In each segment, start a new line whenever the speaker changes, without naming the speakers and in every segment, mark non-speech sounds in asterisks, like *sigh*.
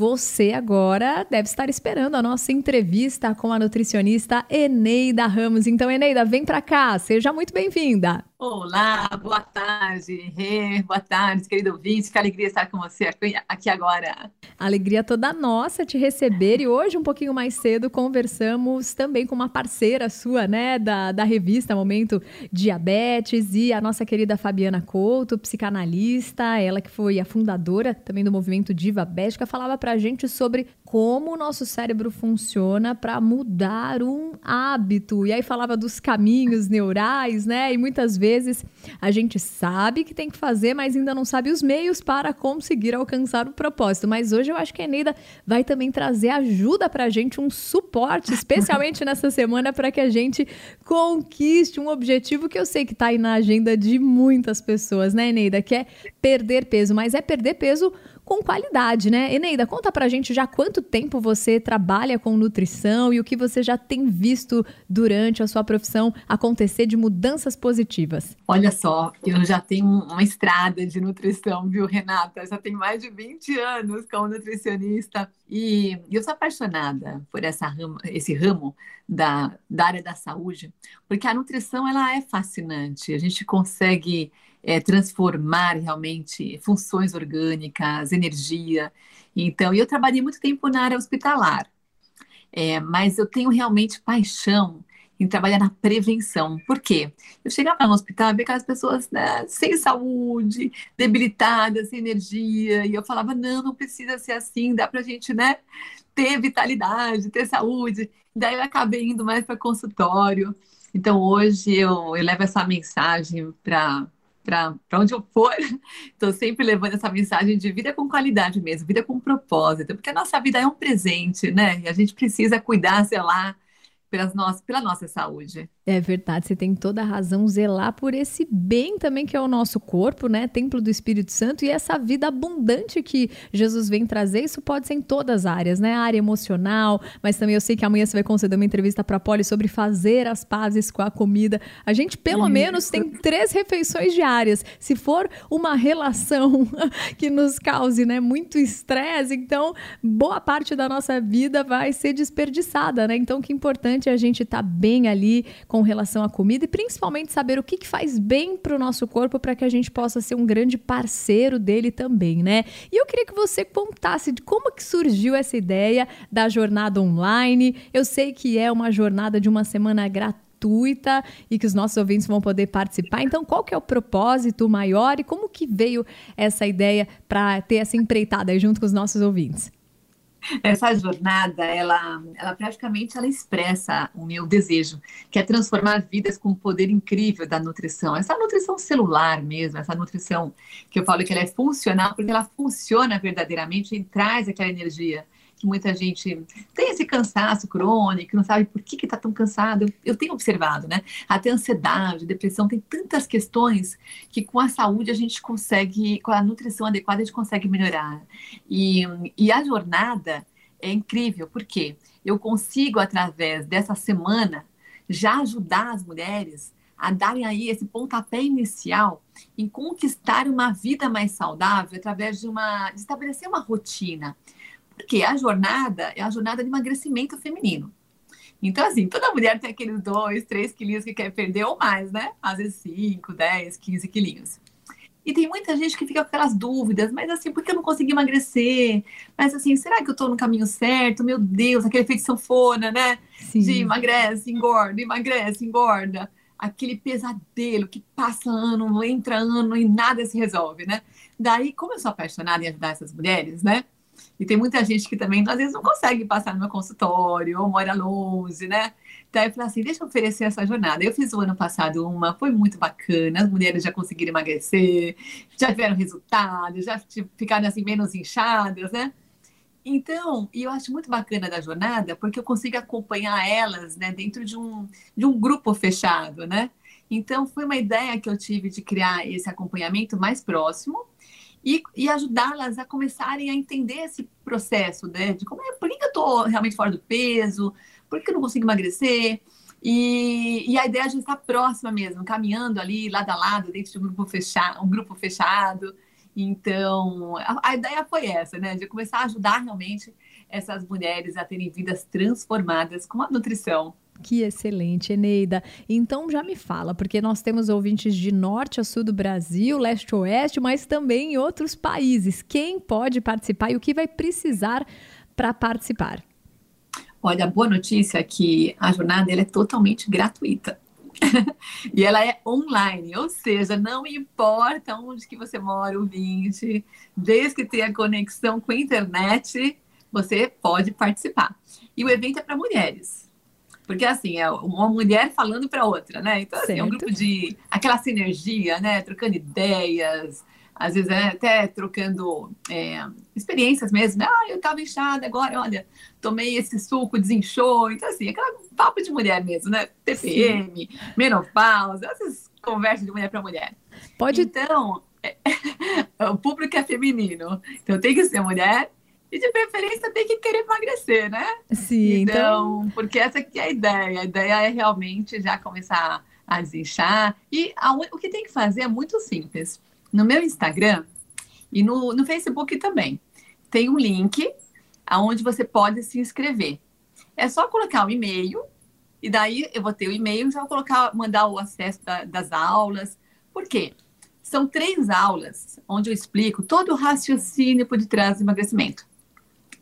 você agora deve estar esperando a nossa entrevista com a nutricionista Eneida Ramos. Então, Eneida, vem para cá, seja muito bem-vinda.
Olá, boa tarde, Rê, boa tarde, querido ouvinte, que alegria estar com você aqui agora.
Alegria toda nossa te receber e hoje, um pouquinho mais cedo, conversamos também com uma parceira sua, né, da, da revista Momento Diabetes e a nossa querida Fabiana Couto, psicanalista, ela que foi a fundadora também do movimento Diva Bética, falava pra gente sobre como o nosso cérebro funciona para mudar um hábito. E aí falava dos caminhos neurais, né? E muitas vezes a gente sabe que tem que fazer, mas ainda não sabe os meios para conseguir alcançar o propósito. Mas hoje eu acho que a Eneida vai também trazer ajuda para a gente, um suporte, especialmente *laughs* nessa semana, para que a gente conquiste um objetivo que eu sei que está aí na agenda de muitas pessoas, né, Eneida? Que é perder peso, mas é perder peso com qualidade, né? Eneida, conta pra gente já quanto tempo você trabalha com nutrição e o que você já tem visto durante a sua profissão acontecer de mudanças positivas.
Olha só, eu já tenho uma estrada de nutrição, viu, Renata? Já tenho mais de 20 anos como nutricionista e eu sou apaixonada por essa ramo, esse ramo da, da área da saúde, porque a nutrição ela é fascinante. A gente consegue é, transformar realmente funções orgânicas, energia. Então, eu trabalhei muito tempo na área hospitalar, é, mas eu tenho realmente paixão em trabalhar na prevenção. Por quê? Eu chegava no hospital e via aquelas pessoas né, sem saúde, debilitadas, sem energia, e eu falava, não, não precisa ser assim, dá pra gente, né, ter vitalidade, ter saúde. Daí eu acabei indo mais para consultório. Então, hoje eu, eu levo essa mensagem para para onde eu for, *laughs* estou sempre levando essa mensagem de vida com qualidade mesmo, vida com propósito, porque a nossa vida é um presente, né? E a gente precisa cuidar, sei lá, pelas nossas, pela nossa saúde.
É verdade, você tem toda a razão, zelar por esse bem também que é o nosso corpo, né? Templo do Espírito Santo e essa vida abundante que Jesus vem trazer, isso pode ser em todas as áreas, né? A área emocional, mas também eu sei que amanhã você vai conceder uma entrevista para a Poli sobre fazer as pazes com a comida. A gente pelo isso. menos tem três refeições diárias. Se for uma relação *laughs* que nos cause, né, muito estresse, então boa parte da nossa vida vai ser desperdiçada, né? Então que importante importante a gente estar tá bem ali com relação à comida e principalmente saber o que, que faz bem para o nosso corpo para que a gente possa ser um grande parceiro dele também, né? E eu queria que você contasse de como que surgiu essa ideia da jornada online. Eu sei que é uma jornada de uma semana gratuita e que os nossos ouvintes vão poder participar. Então, qual que é o propósito maior e como que veio essa ideia para ter essa empreitada junto com os nossos ouvintes? *laughs*
essa jornada, ela, ela praticamente ela expressa o meu desejo, que é transformar vidas com o poder incrível da nutrição. Essa nutrição celular mesmo, essa nutrição que eu falo que ela é funcional, porque ela funciona verdadeiramente e traz aquela energia que muita gente tem esse cansaço crônico, não sabe por que está tão cansado. Eu, eu, tenho observado, né? Até ansiedade, depressão, tem tantas questões que com a saúde a gente consegue, com a nutrição adequada, a gente consegue melhorar. E, e a jornada é incrível, porque eu consigo, através dessa semana, já ajudar as mulheres a darem aí esse pontapé inicial em conquistar uma vida mais saudável através de uma de estabelecer uma rotina. Porque a jornada é a jornada de emagrecimento feminino. Então, assim, toda mulher tem aqueles dois, três quilinhos que quer perder ou mais, né? Às vezes cinco, dez, quinze quilinhos. E tem muita gente que fica com aquelas dúvidas, mas assim, por que eu não consegui emagrecer? Mas assim, será que eu tô no caminho certo? Meu Deus, aquele efeito sanfona, né? Sim. De emagrece, engorda, emagrece, engorda. Aquele pesadelo que passa ano, entra ano e nada se resolve, né? Daí, como eu sou apaixonada em ajudar essas mulheres, né? E tem muita gente que também, às vezes, não consegue passar no meu consultório ou mora longe, né? Então, eu falei assim, deixa eu oferecer essa jornada. Eu fiz o ano passado uma, foi muito bacana, as mulheres já conseguiram emagrecer, já tiveram resultados, já ficaram assim menos inchadas, né? Então, e eu acho muito bacana da jornada, porque eu consigo acompanhar elas, né, dentro de um, de um grupo fechado, né? Então, foi uma ideia que eu tive de criar esse acompanhamento mais próximo, e, e ajudá-las a começarem a entender esse processo, né? De como é, por que eu estou realmente fora do peso, por que eu não consigo emagrecer. E, e, a ideia é de estar próxima mesmo, caminhando ali lado a lado, dentro de um grupo fechado, um grupo fechado. Então, a, a ideia foi essa, né? De começar a ajudar realmente essas mulheres a terem vidas transformadas com a nutrição.
Que excelente, Eneida. Então já me fala, porque nós temos ouvintes de norte a sul do Brasil, leste a oeste, mas também em outros países. Quem pode participar e o que vai precisar para participar?
Olha, a boa notícia é que a jornada é totalmente gratuita. *laughs* e ela é online, ou seja, não importa onde que você mora, o 20, desde que tenha conexão com a internet, você pode participar. E o evento é para mulheres. Porque assim, é uma mulher falando para outra, né? Então, assim, é um grupo de aquela sinergia, né? Trocando ideias, às vezes é até trocando é, experiências mesmo. Ah, eu estava inchada, agora, olha, tomei esse suco, desinchou. Então, assim, aquela papo de mulher mesmo, né? TPM, Sim. menopausa, essas conversas de mulher para mulher.
Pode.
Então, é, *laughs* o público é feminino. Então, tem que ser mulher e de preferência tem que querer emagrecer, né?
Sim.
Então, então... porque essa aqui é a ideia. A ideia é realmente já começar a desinchar. E a, o que tem que fazer é muito simples no meu Instagram e no, no Facebook também. Tem um link aonde você pode se inscrever. É só colocar o um e-mail e daí eu vou ter o e-mail, já vou colocar, mandar o acesso da, das aulas. Por quê? São três aulas onde eu explico todo o raciocínio por detrás do emagrecimento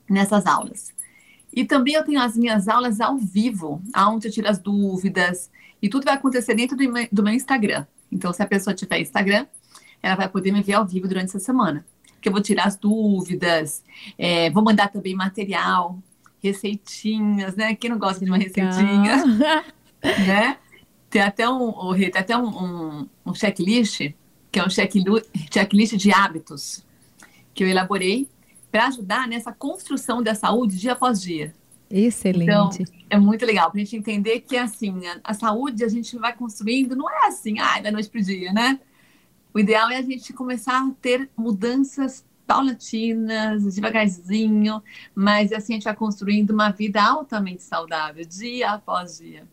nessas aulas. E também eu tenho as minhas aulas ao vivo, aonde eu tiro as dúvidas e tudo vai acontecer dentro do, do meu Instagram. Então, se a pessoa tiver Instagram, ela vai poder me ver ao vivo durante essa semana. Que eu vou tirar as dúvidas, é, vou mandar também material, receitinhas, né? Quem não gosta de uma receitinha, *laughs* né? Tem até um, tem até um, um, um checklist, que é um checklist de hábitos, que eu elaborei para ajudar nessa construção da saúde dia após dia.
Excelente.
Então, é muito legal para a gente entender que assim, a, a, saúde a gente vai construindo, não é assim, ah, da noite para o dia, né? O ideal é a gente começar a ter mudanças paulatinas, devagarzinho, mas assim a gente vai construindo uma vida altamente saudável, dia após dia.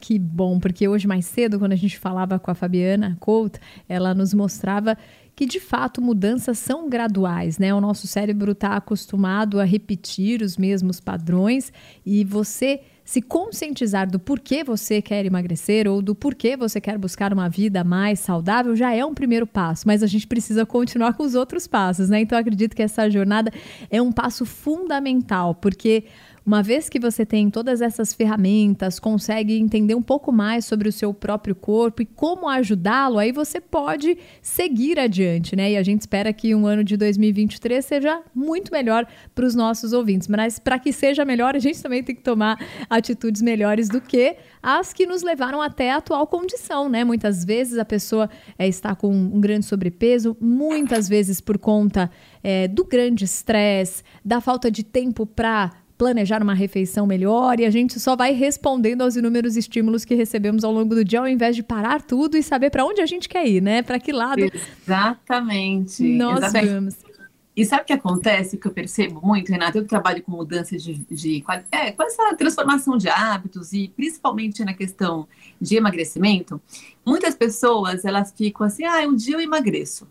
Que bom, porque hoje mais cedo, quando a gente falava com a Fabiana Couto, ela nos mostrava que de fato mudanças são graduais, né? O nosso cérebro está acostumado a repetir os mesmos padrões e você se conscientizar do porquê você quer emagrecer ou do porquê você quer buscar uma vida mais saudável já é um primeiro passo, mas a gente precisa continuar com os outros passos, né? Então acredito que essa jornada é um passo fundamental, porque uma vez que você tem todas essas ferramentas, consegue entender um pouco mais sobre o seu próprio corpo e como ajudá-lo, aí você pode seguir adiante, né? E a gente espera que um ano de 2023 seja muito melhor para os nossos ouvintes. Mas para que seja melhor, a gente também tem que tomar atitudes melhores do que as que nos levaram até a atual condição, né? Muitas vezes a pessoa é, está com um grande sobrepeso, muitas vezes por conta é, do grande estresse, da falta de tempo para planejar uma refeição melhor e a gente só vai respondendo aos inúmeros estímulos que recebemos ao longo do dia, ao invés de parar tudo e saber para onde a gente quer ir, né? Para que lado
Exatamente.
nós
Exatamente.
vamos.
E sabe o que acontece, que eu percebo muito, Renata? Eu trabalho com mudança de, de é, com essa transformação de hábitos e principalmente na questão de emagrecimento, muitas pessoas elas ficam assim, ah, um dia eu emagreço,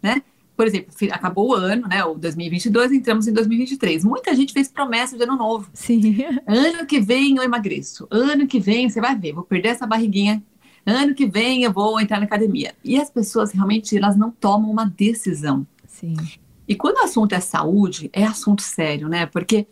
né? Por exemplo, acabou o ano, né? O 2022, entramos em 2023. Muita gente fez promessa de ano novo.
Sim. *laughs*
Ano que vem eu emagreço. Ano que vem você vai ver, vou perder essa barriguinha. Ano que vem eu vou entrar na academia. E as pessoas realmente elas não tomam uma decisão.
Sim.
E quando o assunto é saúde, é assunto sério, né? Porque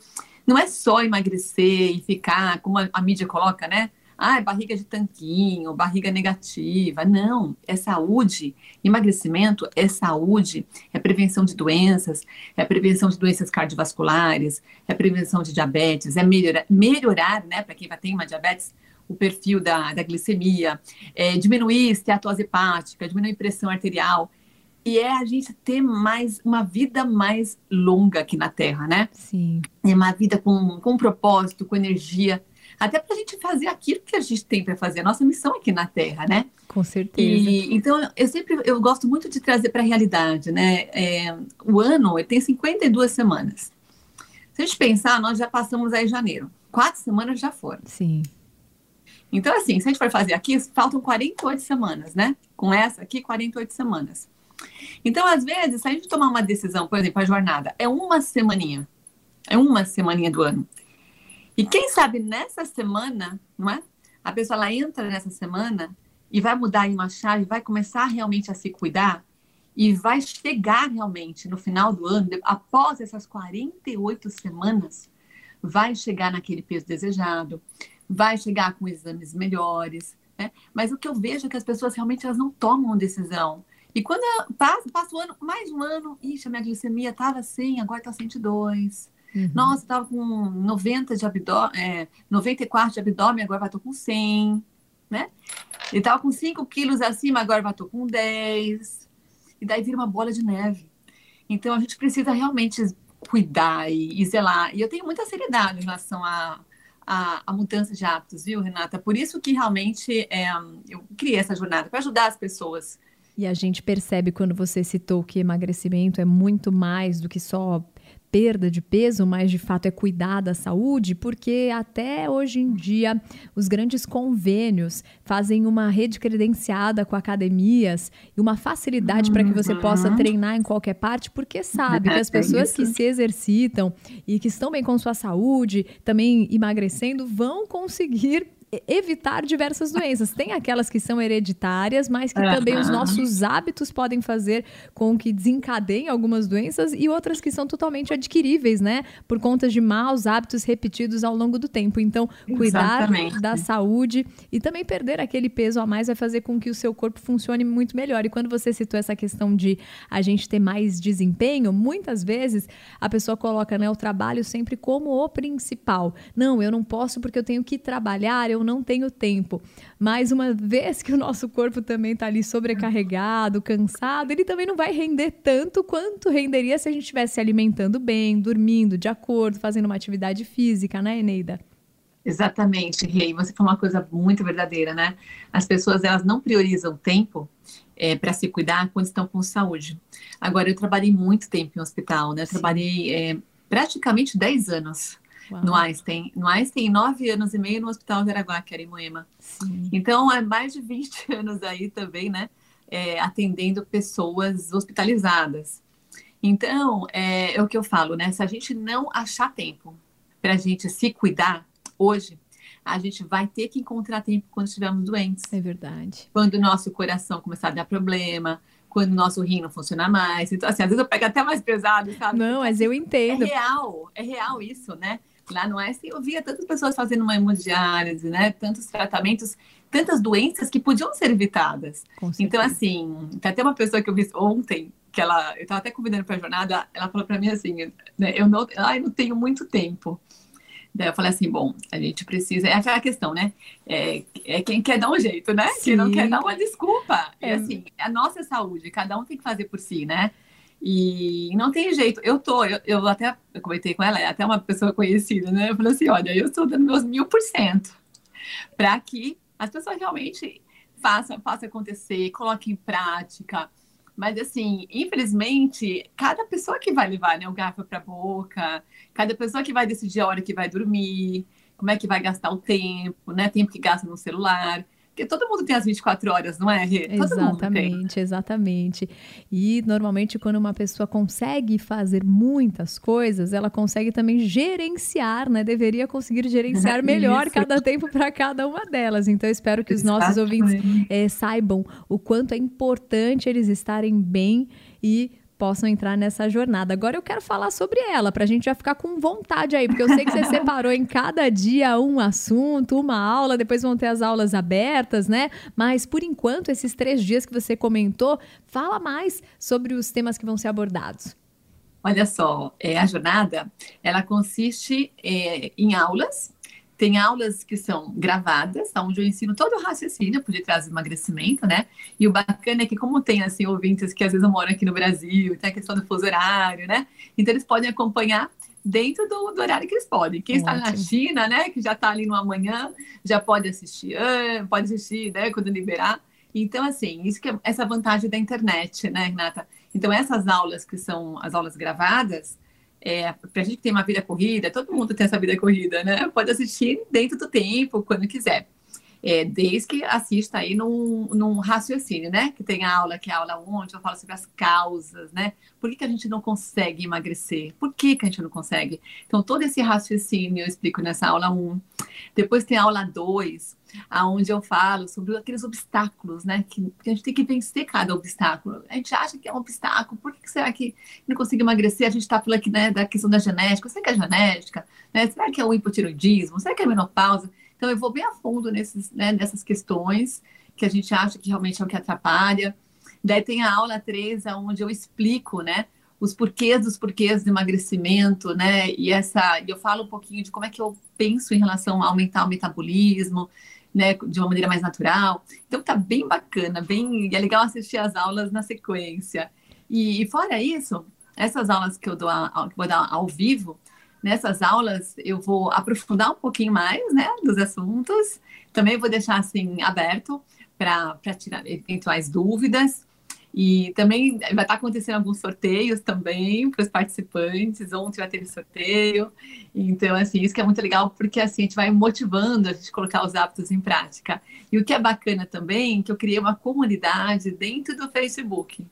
não é só emagrecer e ficar, como a, a mídia coloca, né? Ah, barriga de tanquinho, barriga negativa. Não, é saúde. Emagrecimento é saúde, é prevenção de doenças, é prevenção de doenças cardiovasculares, é prevenção de diabetes, é melhorar, melhorar né, para quem vai ter uma diabetes, o perfil da, da glicemia, é diminuir esteatose hepática, diminuir pressão arterial. E é a gente ter mais uma vida mais longa aqui na Terra, né?
Sim.
É uma vida com, com propósito, com energia até para a gente fazer aquilo que a gente tem para fazer, a nossa missão aqui na Terra, né?
Com certeza.
E, então, eu sempre eu gosto muito de trazer para a realidade, né? É, o ano tem 52 semanas. Se a gente pensar, nós já passamos aí janeiro. Quatro semanas já foram.
Sim.
Então, assim, se a gente for fazer aqui, faltam 48 semanas, né? Com essa aqui, 48 semanas. Então, às vezes, se a gente tomar uma decisão, por exemplo, a jornada, é uma semaninha. É uma semaninha do ano. E quem sabe nessa semana, não é? A pessoa ela entra nessa semana e vai mudar em uma chave, vai começar realmente a se cuidar e vai chegar realmente no final do ano, após essas 48 semanas, vai chegar naquele peso desejado, vai chegar com exames melhores, né? Mas o que eu vejo é que as pessoas realmente elas não tomam decisão. E quando passa, passa o ano, mais um ano, ixi, a minha glicemia estava assim, agora está 102. Uhum. Nossa, estava com 90 de abdômen, é, 94 de abdômen, agora estou com 100, né? E estava com 5 quilos acima, agora estou com 10. E daí vira uma bola de neve. Então a gente precisa realmente cuidar e, e zelar. E eu tenho muita seriedade em relação a, a, a, mudança de hábitos, viu, Renata? Por isso que realmente é, eu criei essa jornada, para ajudar as pessoas.
E a gente percebe quando você citou que emagrecimento é muito mais do que só perda de peso, mas de fato é cuidar da saúde, porque até hoje em dia os grandes convênios fazem uma rede credenciada com academias e uma facilidade uhum. para que você possa uhum. treinar em qualquer parte, porque sabe que as *laughs* pessoas que se exercitam e que estão bem com sua saúde, também emagrecendo, vão conseguir evitar diversas doenças. Tem aquelas que são hereditárias, mas que também os nossos hábitos podem fazer com que desencadeiem algumas doenças e outras que são totalmente adquiríveis, né? Por conta de maus hábitos repetidos ao longo do tempo. Então, cuidar Exatamente. da saúde e também perder aquele peso a mais vai fazer com que o seu corpo funcione muito melhor. E quando você citou essa questão de a gente ter mais desempenho, muitas vezes a pessoa coloca né, o trabalho sempre como o principal. Não, eu não posso porque eu tenho que trabalhar, eu eu não tenho tempo. Mas uma vez que o nosso corpo também está ali sobrecarregado, cansado, ele também não vai render tanto quanto renderia se a gente estivesse se alimentando bem, dormindo de acordo, fazendo uma atividade física, né, Eneida?
Exatamente, Rei. Você falou uma coisa muito verdadeira, né? As pessoas elas não priorizam tempo é, para se cuidar quando estão com saúde. Agora, eu trabalhei muito tempo em hospital, né? Eu trabalhei é, praticamente 10 anos Uau. no Einstein. No Einstein, nove anos e meio no Hospital de Araguá, que era em Moema. Sim. Então, é mais de 20 *laughs* anos aí também, né? É, atendendo pessoas hospitalizadas. Então, é, é, o que eu falo, né? Se a gente não achar tempo para a gente se cuidar hoje, a gente vai ter que encontrar tempo quando estivermos doentes.
É verdade.
Quando o nosso coração começar a dar problema, quando o nosso rim não funciona mais. Então, assim, às vezes eu pego até mais pesado, sabe?
Não, mas eu entendo.
É real, é real isso, né? Lá no Einstein eu via tantas pessoas fazendo uma hemodiálise, né? Tantos tratamentos, tantas doenças que podiam ser evitadas. Então, assim, tem até uma pessoa que eu vi ontem, que ela, eu estava até convidando para a jornada, ela falou para mim assim, né, eu não, ai, não tenho muito tempo. Daí eu falei assim, bom, a gente precisa, é aquela questão, né? É, é quem quer dar um jeito, né? Sim. Quem não quer dar uma desculpa. É. E assim, a nossa saúde, cada um tem que fazer por si, né? E não tem jeito. Eu tô, eu, eu até eu comentei com ela, é até uma pessoa conhecida, né? Eu falei assim: olha, eu estou dando meus mil por cento para que as pessoas realmente façam, façam acontecer, coloquem em prática. Mas, assim, infelizmente, cada pessoa que vai levar né, o garfo para a boca, cada pessoa que vai decidir a hora que vai dormir, como é que vai gastar o tempo, né? Tempo que gasta no celular. Porque todo mundo tem as 24 horas, não é, Rê?
Todo exatamente, exatamente. E normalmente quando uma pessoa consegue fazer muitas coisas, ela consegue também gerenciar, né? Deveria conseguir gerenciar *laughs* melhor cada tempo para cada uma delas. Então eu espero que os nossos ouvintes é, saibam o quanto é importante eles estarem bem e possam entrar nessa jornada. Agora eu quero falar sobre ela, para a gente já ficar com vontade aí, porque eu sei que você *laughs* separou em cada dia um assunto, uma aula, depois vão ter as aulas abertas, né? Mas por enquanto, esses três dias que você comentou, fala mais sobre os temas que vão ser abordados.
Olha só, é, a jornada ela consiste é, em aulas tem aulas que são gravadas, onde eu ensino todo o raciocínio por detrás do emagrecimento, né? E o bacana é que, como tem, assim, ouvintes que às vezes moram aqui no Brasil, tem a questão do fuso horário, né? Então, eles podem acompanhar dentro do, do horário que eles podem. Quem Ótimo. está na China, né, que já está ali no amanhã, já pode assistir, pode assistir, né, quando liberar. Então, assim, isso que é essa vantagem da internet, né, Renata? Então, essas aulas que são as aulas gravadas, é, para a gente que tem uma vida corrida, todo mundo tem essa vida corrida, né? Pode assistir dentro do tempo, quando quiser. É, desde que assista aí num, num raciocínio, né? Que tem aula, que é a aula onde eu falo sobre as causas, né? Por que, que a gente não consegue emagrecer? Por que, que a gente não consegue? Então, todo esse raciocínio eu explico nessa aula 1. Depois tem a aula 2, aonde eu falo sobre aqueles obstáculos, né? Que, que, a gente tem que vencer cada obstáculo. A gente acha que é um obstáculo. Por que será que não consigo emagrecer? A gente está falando aqui né, da questão da genética. Será que é genética? Né? Será que é o hipotiroidismo? Será que é a menopausa? Então, eu vou bem a fundo nesses, né, nessas questões que a gente acha que realmente é o que atrapalha. Daí tem a aula 3, onde eu explico, né, os porquês dos porquês do emagrecimento, né, e essa, eu falo um pouquinho de como é que eu penso em relação a aumentar o metabolismo, né, de uma maneira mais natural. Então tá bem bacana, bem, é legal assistir as aulas na sequência. E, e fora isso, essas aulas que eu dou, que vou dar ao vivo, Nessas aulas eu vou aprofundar um pouquinho mais, né, dos assuntos. Também vou deixar assim aberto para tirar eventuais dúvidas. E também vai estar acontecendo alguns sorteios também para os participantes. Ontem vai ter sorteio. Então, assim, isso que é muito legal, porque assim, a gente vai motivando a gente colocar os hábitos em prática. E o que é bacana também, que eu criei uma comunidade dentro do Facebook.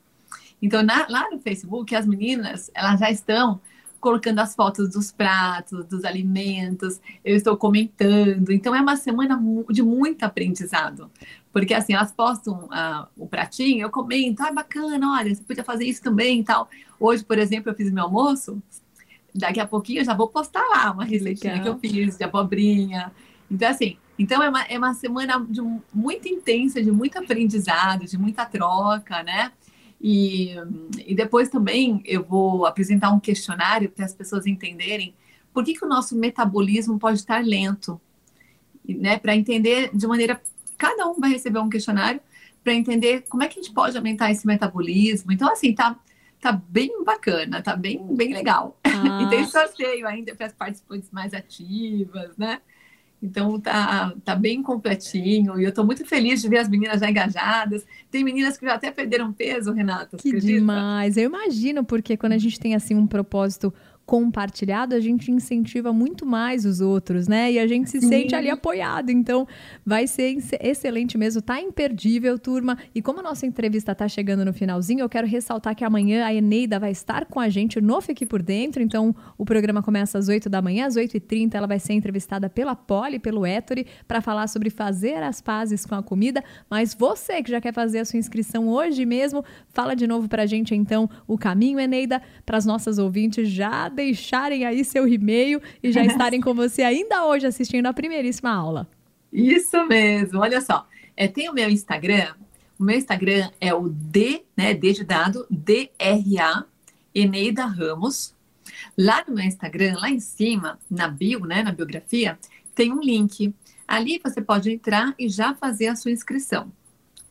Então, na, lá no Facebook, as meninas, elas já estão colocando as fotos dos pratos, dos alimentos, eu estou comentando. Então é uma semana de muito aprendizado. Porque assim, elas postam uh, o pratinho, eu comento, ah, bacana, olha, você podia fazer isso também e tal. Hoje, por exemplo, eu fiz meu almoço, daqui a pouquinho eu já vou postar lá uma receitinha que eu fiz de abobrinha. Então, assim, então é uma, é uma semana de muito intensa, de muito aprendizado, de muita troca, né? E, e depois também eu vou apresentar um questionário para as pessoas entenderem por que, que o nosso metabolismo pode estar lento. Né? Para entender de maneira. Cada um vai receber um questionário para entender como é que a gente pode aumentar esse metabolismo. Então, assim, tá, tá bem bacana, tá bem, bem legal. Ah. E *laughs* tem sorteio ainda para as participantes mais ativas, né? Então tá, tá bem completinho e eu estou muito feliz de ver as meninas já engajadas. Tem meninas que já até perderam peso, Renata.
Que acredita? demais! Eu imagino, porque quando a gente tem assim um propósito compartilhado, a gente incentiva muito mais os outros, né? E a gente se Sim. sente ali apoiado. Então, vai ser excelente mesmo, tá imperdível, turma. E como a nossa entrevista tá chegando no finalzinho, eu quero ressaltar que amanhã a Eneida vai estar com a gente no Fique Por Dentro. Então, o programa começa às 8 da manhã, às 8h30, ela vai ser entrevistada pela Poli, pelo Ettore, para falar sobre fazer as pazes com a comida. Mas você que já quer fazer a sua inscrição hoje mesmo, fala de novo pra gente então o caminho, Eneida, para as nossas ouvintes já deixarem aí seu e-mail e já *laughs* estarem com você ainda hoje assistindo a primeiríssima aula.
Isso mesmo, olha só. É, tem o meu Instagram. O meu Instagram é o D, né? D de dado, DRA, Eneida Ramos. Lá no meu Instagram, lá em cima, na bio, né? Na biografia, tem um link. Ali você pode entrar e já fazer a sua inscrição,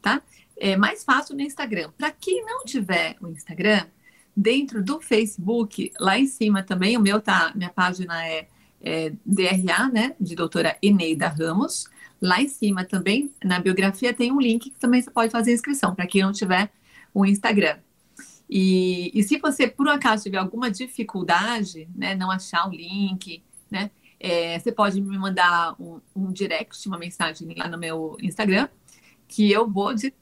tá? É mais fácil no Instagram. Para quem não tiver o Instagram, Dentro do Facebook, lá em cima também, o meu tá, minha página é, é DRA, né, de doutora Eneida Ramos. Lá em cima também, na biografia, tem um link que também você pode fazer inscrição, para quem não tiver o Instagram. E, e, se você, por um acaso, tiver alguma dificuldade, né, não achar o link, né, é, você pode me mandar um, um direct, uma mensagem lá no meu Instagram, que eu vou de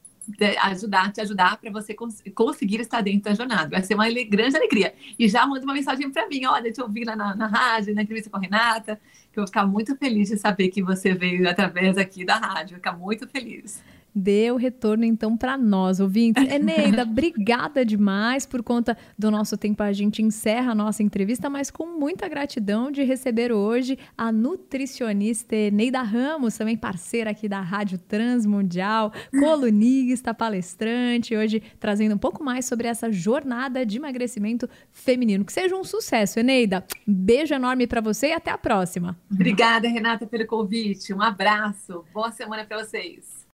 ajudar, te ajudar para você cons conseguir estar dentro da jornada. Vai ser uma grande alegria. E já manda uma mensagem para mim, olha, te ouvi lá na, na rádio, na entrevista com a Renata, que eu vou ficar muito feliz de saber que você veio através aqui da rádio. Vou ficar muito feliz
dê o retorno então para nós, ouvintes. Eneida, *laughs* obrigada demais por conta do nosso tempo. A gente encerra a nossa entrevista, mas com muita gratidão de receber hoje a nutricionista Eneida Ramos, também parceira aqui da Rádio Transmundial, colunista, palestrante, hoje trazendo um pouco mais sobre essa jornada de emagrecimento feminino. Que seja um sucesso, Eneida. Beijo enorme para você e até a próxima.
Obrigada, Renata, pelo convite. Um abraço. Boa semana para vocês.